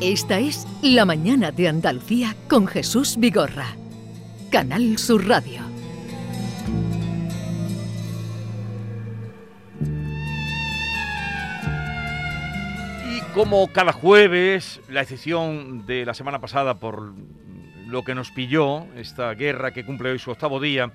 Esta es La Mañana de Andalucía con Jesús Vigorra. Canal Sur Radio. Y como cada jueves, la excepción de la semana pasada por lo que nos pilló, esta guerra que cumple hoy su octavo día,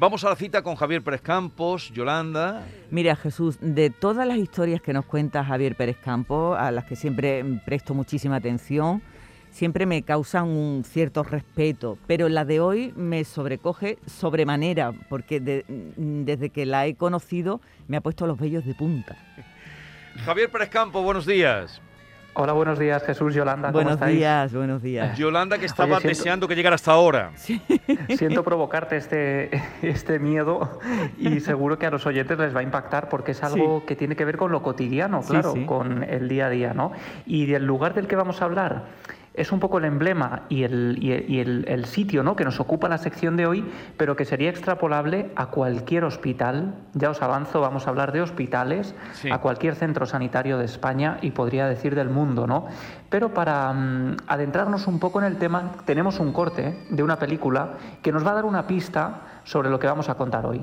Vamos a la cita con Javier Pérez Campos, Yolanda. Mira, Jesús, de todas las historias que nos cuenta Javier Pérez Campos, a las que siempre presto muchísima atención, siempre me causan un cierto respeto, pero la de hoy me sobrecoge sobremanera, porque desde que la he conocido me ha puesto los vellos de punta. Javier Pérez Campos, buenos días. Hola, buenos días, Jesús, Yolanda. ¿cómo buenos días, buenos días. Yolanda, que estaba deseando que llegara hasta ahora. Sí. Siento provocarte este, este miedo y seguro que a los oyentes les va a impactar porque es algo que tiene que ver con lo cotidiano, claro, con el día a día, ¿no? Y del lugar del que vamos a hablar es un poco el emblema y el, sitio ¿no? que nos ocupa la sección de hoy, pero que sería extrapolable a cualquier hospital. Ya os avanzo, vamos a hablar de hospitales, a cualquier centro sanitario de España y podría decir del mundo. ¿no? Pero para mm, adentrarnos un poco en el tema, tenemos un corte de una película que nos va a dar una pista sobre lo que vamos a contar hoy.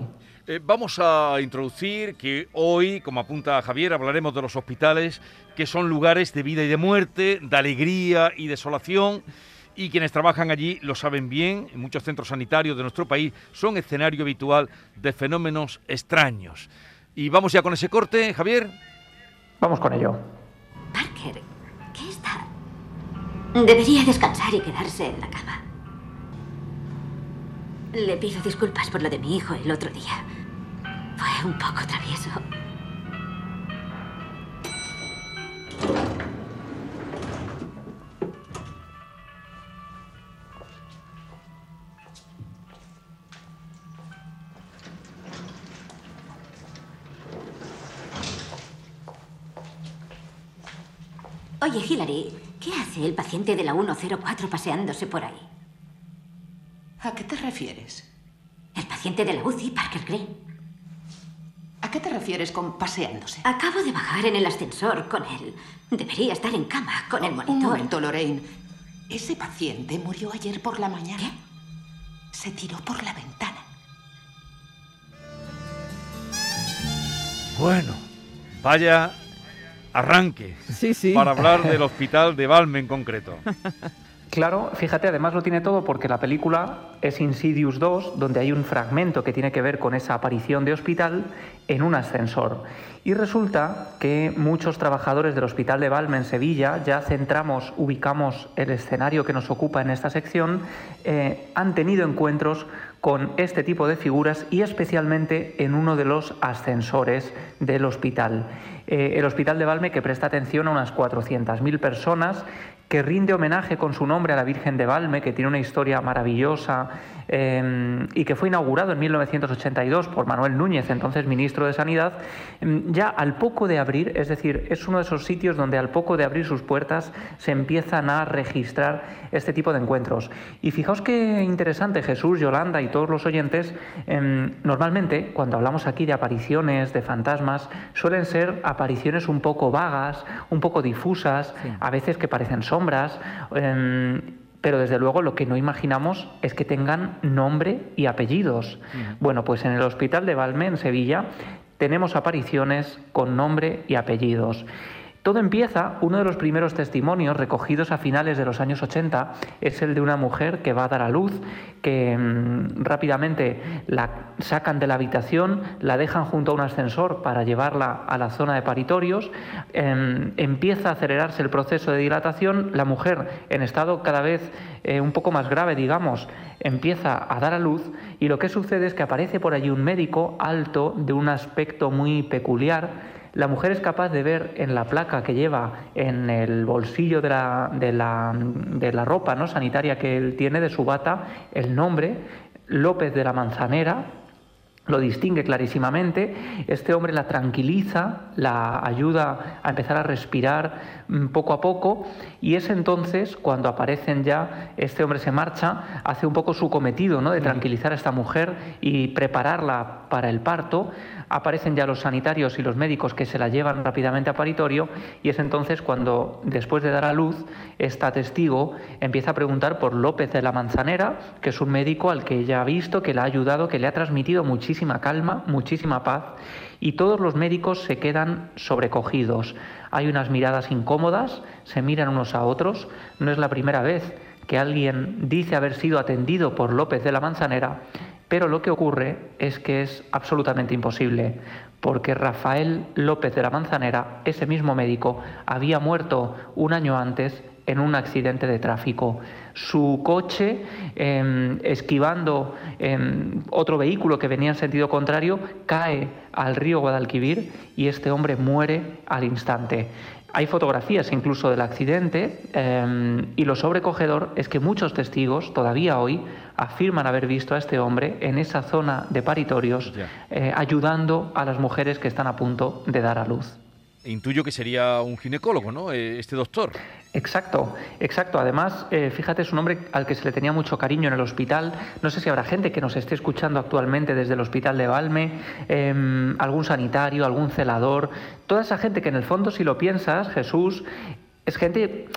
Eh, vamos a introducir que hoy, como apunta Javier, hablaremos de los hospitales, que son lugares de vida y de muerte, de alegría y desolación. Y quienes trabajan allí lo saben bien, en muchos centros sanitarios de nuestro país son escenario habitual de fenómenos extraños. Y vamos ya con ese corte, Javier. Vamos con ello. Parker, ¿qué está? Debería descansar y quedarse en la cama. Le pido disculpas por lo de mi hijo el otro día. Fue un poco travieso. Oye, Hillary, ¿qué hace el paciente de la 104 paseándose por ahí? ¿A qué te refieres? El paciente de la UCI, Parker Green. ¿A qué te refieres con paseándose? Acabo de bajar en el ascensor con él. Debería estar en cama con el monitor. Un momento, Lorraine. Ese paciente murió ayer por la mañana. ¿Qué? Se tiró por la ventana. Bueno, vaya arranque sí, sí. para hablar del hospital de Valme en concreto. Claro, fíjate, además lo tiene todo porque la película es Insidious 2, donde hay un fragmento que tiene que ver con esa aparición de hospital en un ascensor. Y resulta que muchos trabajadores del Hospital de Valme en Sevilla, ya centramos, ubicamos el escenario que nos ocupa en esta sección, eh, han tenido encuentros con este tipo de figuras y especialmente en uno de los ascensores del hospital. Eh, el Hospital de Valme que presta atención a unas 400.000 personas que rinde homenaje con su nombre a la Virgen de Valme, que tiene una historia maravillosa em, y que fue inaugurado en 1982 por Manuel Núñez, entonces ministro de Sanidad, em, ya al poco de abrir, es decir, es uno de esos sitios donde al poco de abrir sus puertas se empiezan a registrar este tipo de encuentros. Y fijaos qué interesante, Jesús, Yolanda y todos los oyentes, em, normalmente cuando hablamos aquí de apariciones, de fantasmas, suelen ser apariciones un poco vagas, un poco difusas, a veces que parecen sombras, em, pero desde luego lo que no imaginamos es que tengan nombre y apellidos. Bueno, pues en el Hospital de Valme, en Sevilla, tenemos apariciones con nombre y apellidos. Todo empieza, uno de los primeros testimonios recogidos a finales de los años 80 es el de una mujer que va a dar a luz, que mm, rápidamente la sacan de la habitación, la dejan junto a un ascensor para llevarla a la zona de paritorios, em, empieza a acelerarse el proceso de dilatación, la mujer en estado cada vez eh, un poco más grave, digamos, empieza a dar a luz y lo que sucede es que aparece por allí un médico alto de un aspecto muy peculiar, la mujer es capaz de ver en la placa que lleva en el bolsillo de la, de la, de la ropa ¿no? sanitaria que él tiene, de su bata, el nombre López de la Manzanera, lo distingue clarísimamente, este hombre la tranquiliza, la ayuda a empezar a respirar mm, poco a poco y es entonces cuando aparecen ya, este hombre se marcha, hace un poco su cometido ¿no? de tranquilizar a esta mujer y prepararla para el parto, aparecen ya los sanitarios y los médicos que se la llevan rápidamente a paritorio y es entonces cuando, después de dar a luz, esta testigo empieza a preguntar por López de la Manzanera, que es un médico al que ella ha visto, que le ha ayudado, que le ha transmitido muchísima calma, muchísima paz y todos los médicos se quedan sobrecogidos. Hay unas miradas incómodas, se miran unos a otros, no es la primera vez que alguien dice haber sido atendido por López de la Manzanera pero lo que ocurre es que es absolutamente imposible, porque Rafael López de la Manzanera, ese mismo médico, había muerto un año antes en un accidente de tráfico. Su coche, em, esquivando em, otro vehículo que venía en sentido contrario, cae al río Guadalquivir y este hombre muere al instante. Hay fotografías incluso del accidente em, y lo sobrecogedor es que muchos testigos todavía hoy afirman haber visto a este hombre en esa zona de paritorios eh, ayudando a las mujeres que están a punto de dar a luz. Intuyo que sería un ginecólogo, ¿no? Eh, este doctor. Exacto, exacto. Además, eh, fíjate, es un hombre al que se le tenía mucho cariño en el hospital. No sé si habrá gente que nos esté escuchando actualmente desde el hospital de Valme, em, algún sanitario, algún celador. Toda esa gente que en el fondo, si lo piensas, Jesús, es gente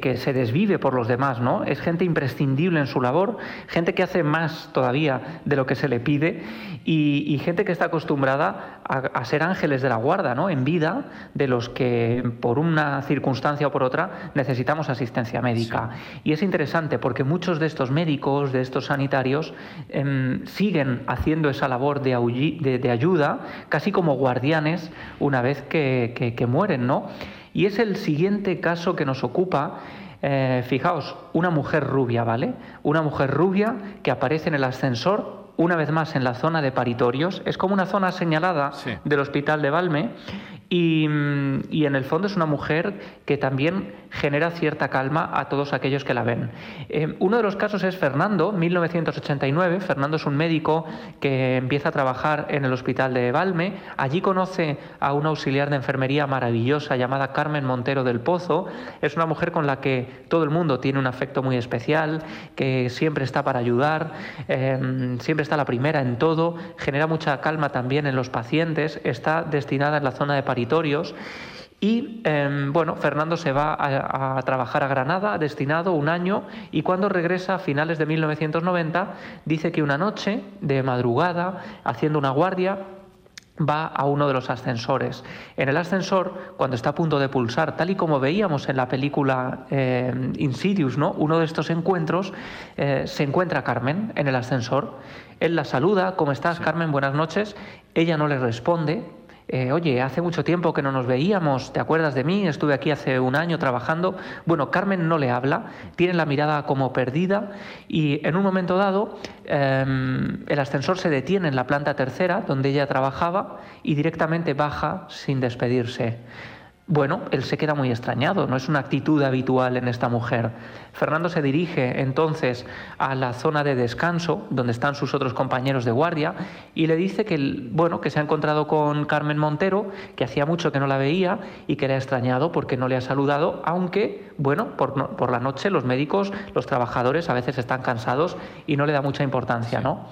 que, se desvive por los demás, ¿no? Es gente imprescindible en su labor, gente que hace más todavía de lo que se le pide y, gente que está acostumbrada a, ser ángeles de la guarda, ¿no? En vida, de los que por una circunstancia o por otra necesitamos asistencia médica. Y es interesante porque muchos de estos médicos, de estos sanitarios, em, siguen haciendo esa labor de, ayuda, casi como guardianes, una vez que, que mueren, ¿no? Y es el siguiente caso que nos ocupa. Eh, fijaos, una mujer rubia, ¿vale? Una mujer rubia que aparece en el ascensor, una vez más en la zona de paritorios. Es como una zona señalada del hospital de Valme Mm, y, en el fondo es una mujer que también genera cierta calma a todos aquellos que la ven. Eh, uno de los casos es Fernando, 1989. Fernando es un médico que empieza a trabajar en el hospital de Valme. Allí conoce a una auxiliar de enfermería maravillosa llamada Carmen Montero del Pozo. Es una mujer con la que todo el mundo tiene un afecto muy especial, que siempre está para ayudar, em, siempre está la primera en todo, genera mucha calma también en los pacientes, está destinada en la zona de París y em, bueno, Fernando se va a, trabajar a Granada, destinado un año, y cuando regresa a finales de 1990, dice que una noche, de madrugada, haciendo una guardia, va a uno de los ascensores. En el ascensor, cuando está a punto de pulsar, tal y como veíamos en la película em, Insidious, ¿no? uno de estos encuentros, eh, se encuentra Carmen en el ascensor. Él la saluda, ¿cómo estás, Carmen? Buenas noches. Ella no le responde, eh, oye, hace mucho tiempo que no nos veíamos, ¿te acuerdas de mí? Estuve aquí hace un año trabajando. Bueno, Carmen no le habla, tiene la mirada como perdida y en un momento dado em, el ascensor se detiene en la planta tercera donde ella trabajaba y directamente baja sin despedirse. Bueno, él se queda muy extrañado, no es una actitud habitual en esta mujer. Fernando se dirige entonces a la zona de descanso, donde están sus otros compañeros de guardia, y le dice que, bueno, que se ha encontrado con Carmen Montero, que hacía mucho que no la veía y que le ha extrañado porque no le ha saludado, aunque, bueno, por, por la noche los médicos, los trabajadores a veces están cansados y no le da mucha importancia, ¿no?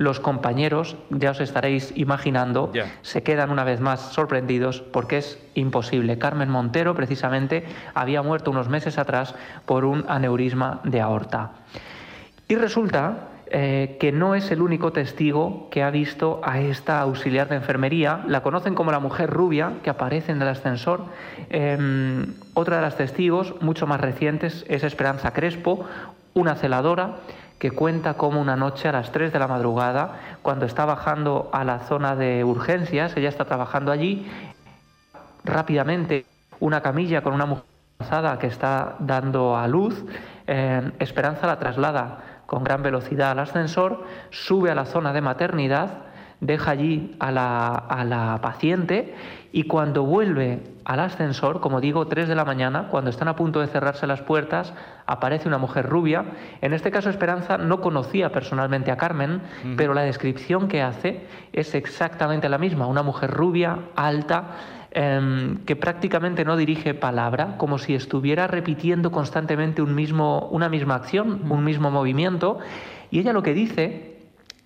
Los compañeros, ya os estaréis imaginando, se quedan una vez más sorprendidos porque es imposible. Carmen Montero, precisamente, había muerto unos meses atrás por un aneurisma de aorta. Y resulta eh, que no es el único testigo que ha visto a esta auxiliar de enfermería. La conocen como la mujer rubia que aparece en el ascensor. Em, otra de las testigos, mucho más recientes, es Esperanza Crespo, una celadora que cuenta como una noche a las 3 de la madrugada, cuando está bajando a la zona de urgencias, ella está trabajando allí, rápidamente una camilla con una mujer embarazada que está dando a luz, Esperanza la traslada con gran velocidad al ascensor, sube a la zona de maternidad, deja allí a la, a la paciente y cuando vuelve al ascensor, como digo, 3 de la mañana, cuando están a punto de cerrarse las puertas, aparece una mujer rubia. En este caso, Esperanza no conocía personalmente a Carmen, pero la descripción que hace es exactamente la misma. Una mujer rubia, alta, em, que prácticamente no dirige palabra, como si estuviera repitiendo constantemente un mismo, una misma acción, un mismo movimiento. Y ella lo que dice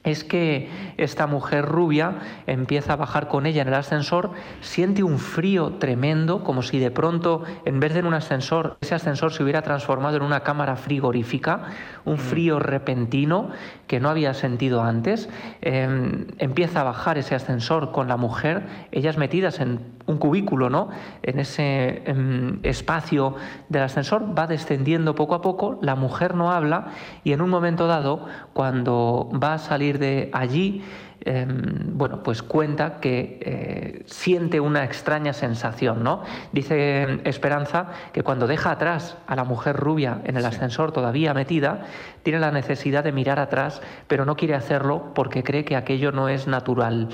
es que esta mujer rubia empieza a bajar con ella en el ascensor, siente un frío tremendo, como si de pronto, en vez de en un ascensor, ese ascensor se hubiera transformado en una cámara frigorífica, un mm. frío repentino que no había sentido antes. Em, empieza a bajar ese ascensor con la mujer, ellas metidas en un cubículo, ¿no? En ese em, espacio del ascensor, va descendiendo poco a poco, la mujer no habla y en un momento dado, cuando va a salir de allí, em, bueno, pues cuenta que eh, siente una extraña sensación, ¿no? Dice Esperanza que cuando deja atrás a la mujer rubia en el ascensor todavía metida, tiene la necesidad de mirar atrás, pero no quiere hacerlo porque cree que aquello no es natural.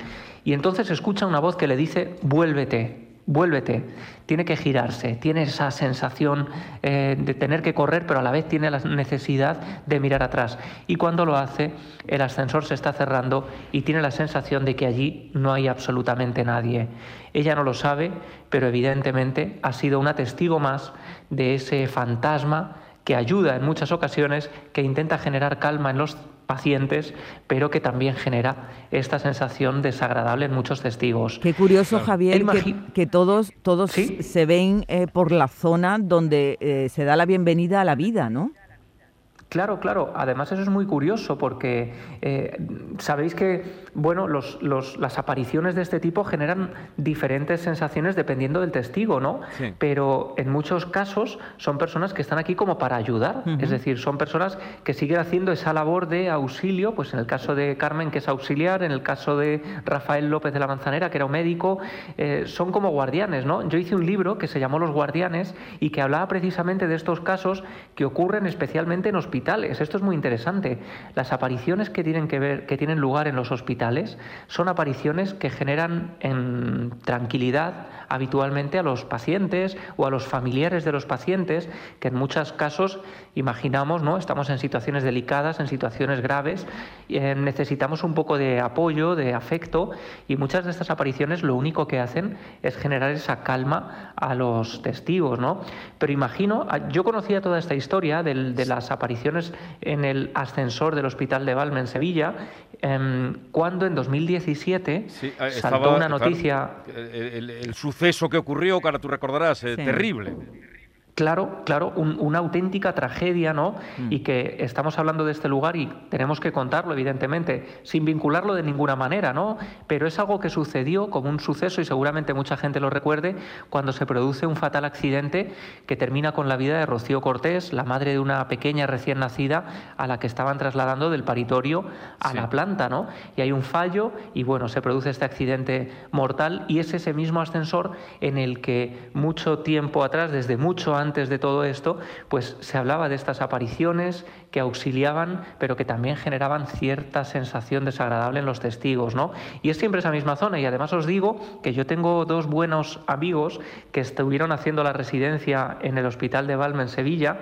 Y entonces escucha una voz que le dice, vuélvete, vuélvete, tiene que girarse, tiene esa sensación eh, de tener que correr, pero a la vez tiene la necesidad de mirar atrás. Y cuando lo hace, el ascensor se está cerrando y tiene la sensación de que allí no hay absolutamente nadie. Ella no lo sabe, pero evidentemente ha sido una testigo más de ese fantasma que ayuda en muchas ocasiones, que intenta generar calma en los pacientes, pero que también genera esta sensación desagradable en muchos testigos. Qué curioso, Javier, que, todos, todos se ven eh, por la zona donde eh, se da la bienvenida a la vida, ¿no? Claro, claro. Además eso es muy curioso porque eh, sabéis que bueno, los, las apariciones de este tipo generan diferentes sensaciones dependiendo del testigo, ¿no? Pero en muchos casos son personas que están aquí como para ayudar. Es decir, son personas que siguen haciendo esa labor de auxilio, pues en el caso de Carmen, que es auxiliar, en el caso de Rafael López de la Manzanera, que era un médico, eh, son como guardianes, ¿no? Yo hice un libro que se llamó Los Guardianes y que hablaba precisamente de estos casos que ocurren especialmente en hospitales esto es muy interesante. Las apariciones que tienen, que, ver, que tienen lugar en los hospitales son apariciones que generan en tranquilidad habitualmente a los pacientes o a los familiares de los pacientes, que en muchos casos imaginamos, ¿no? Estamos en situaciones delicadas, en situaciones graves, eh, necesitamos un poco de apoyo, de afecto, y muchas de estas apariciones lo único que hacen es generar esa calma a los testigos, ¿no? Pero imagino, ah, yo conocía toda esta historia de las apariciones en el ascensor del Hospital de Valme en Sevilla, em, cuando en 2017 eh, saltó una noticia. el, suceso que ocurrió, que ahora tú recordarás, eh, terrible. Claro, claro, una auténtica tragedia, ¿no? Mm. Y que estamos hablando de este lugar y tenemos que contarlo, evidentemente, sin vincularlo de ninguna manera, ¿no? Pero es algo que sucedió como un suceso y seguramente mucha gente lo recuerde cuando se produce un fatal accidente que termina con la vida de Rocío Cortés, la madre de una pequeña recién nacida a la que estaban trasladando del paritorio a la planta, ¿no? Y hay un fallo y bueno, se produce este accidente mortal y es ese mismo ascensor en el que mucho tiempo atrás, desde mucho antes antes de todo esto, pues se hablaba de estas apariciones que auxiliaban, pero que también generaban cierta sensación desagradable en los testigos, ¿no? Y es siempre esa misma zona. Y además os digo que yo tengo dos buenos amigos que estuvieron haciendo la residencia en el Hospital de Valme en Sevilla.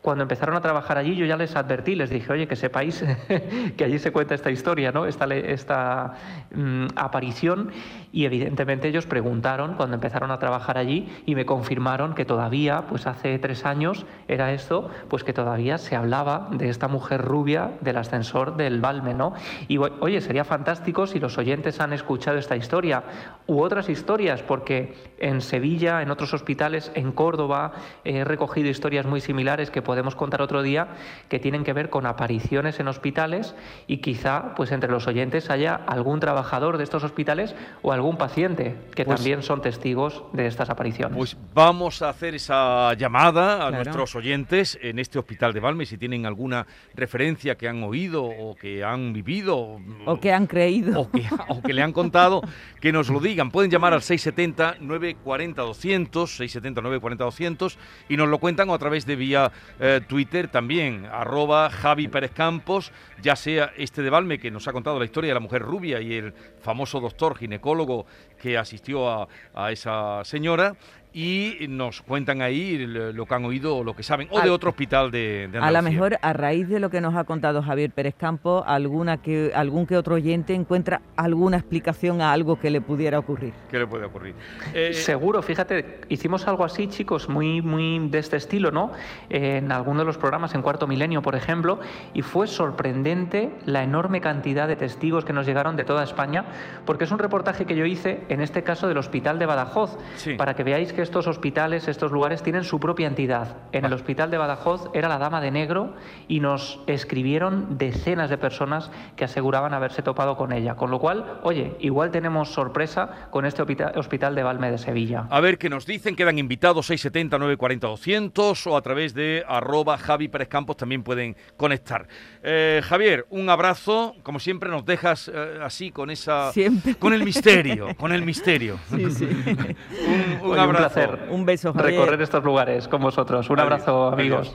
Cuando empezaron a trabajar allí, yo ya les advertí, les dije, oye, que sepáis que allí se cuenta esta historia, ¿no? Esta, esta mm, aparición. Y evidentemente ellos preguntaron cuando empezaron a trabajar allí y me confirmaron que todavía, pues hace tres años era esto, pues que todavía se hablaba de esta mujer rubia del ascensor del Balme, ¿no? Y oye, sería fantástico si los oyentes han escuchado esta historia u otras historias, porque en Sevilla, en otros hospitales, en Córdoba, he recogido historias muy similares que podemos contar otro día, que tienen que ver con apariciones en hospitales y quizá, pues entre los oyentes haya algún trabajador de estos hospitales o algún paciente que pues también son testigos de estas apariciones. Pues vamos a hacer esa llamada a nuestros oyentes en este hospital de Valme si tienen alguna referencia que han oído o que han vivido. O que han creído. O que, o que le han contado, que nos lo digan. Pueden llamar al 670-940-200, 670-940-200 y nos lo cuentan a través de vía eh, Twitter también, arroba Javi Pérez Campos, ya sea este de Valme que nos ha contado la historia de la mujer rubia y el famoso doctor ginecólogo que asistió a, a esa señora, y nos cuentan ahí lo que han oído o lo que saben, o de otro hospital de, de A lo mejor, a raíz de lo que nos ha contado Javier Pérez Campo, alguna que, algún que otro oyente encuentra alguna explicación a algo que le pudiera ocurrir. ¿Qué le puede ocurrir? Eh, Seguro, fíjate, hicimos algo así, chicos, muy, muy de este estilo, ¿no? en alguno de los programas, en Cuarto Milenio, por ejemplo, y fue sorprendente la enorme cantidad de testigos que nos llegaron de toda España, porque es un reportaje que yo hice, en este caso, del Hospital de Badajoz, para que veáis que estos hospitales, estos lugares tienen su propia entidad. En el hospital de Badajoz era la Dama de Negro y nos escribieron decenas de personas que aseguraban haberse topado con ella. Con lo cual, oye, igual tenemos sorpresa con este hospital de Valme de Sevilla. A ver qué nos dicen, quedan invitados 670 940 200 o a través de arroba Javi Pérez Campos también pueden conectar. Eh, Javier, un abrazo, como siempre nos dejas eh, así con esa con el misterio, con el misterio. Sí, sí. un, abrazo. Un beso, Recorrer estos lugares con vosotros. Un abrazo, amigos.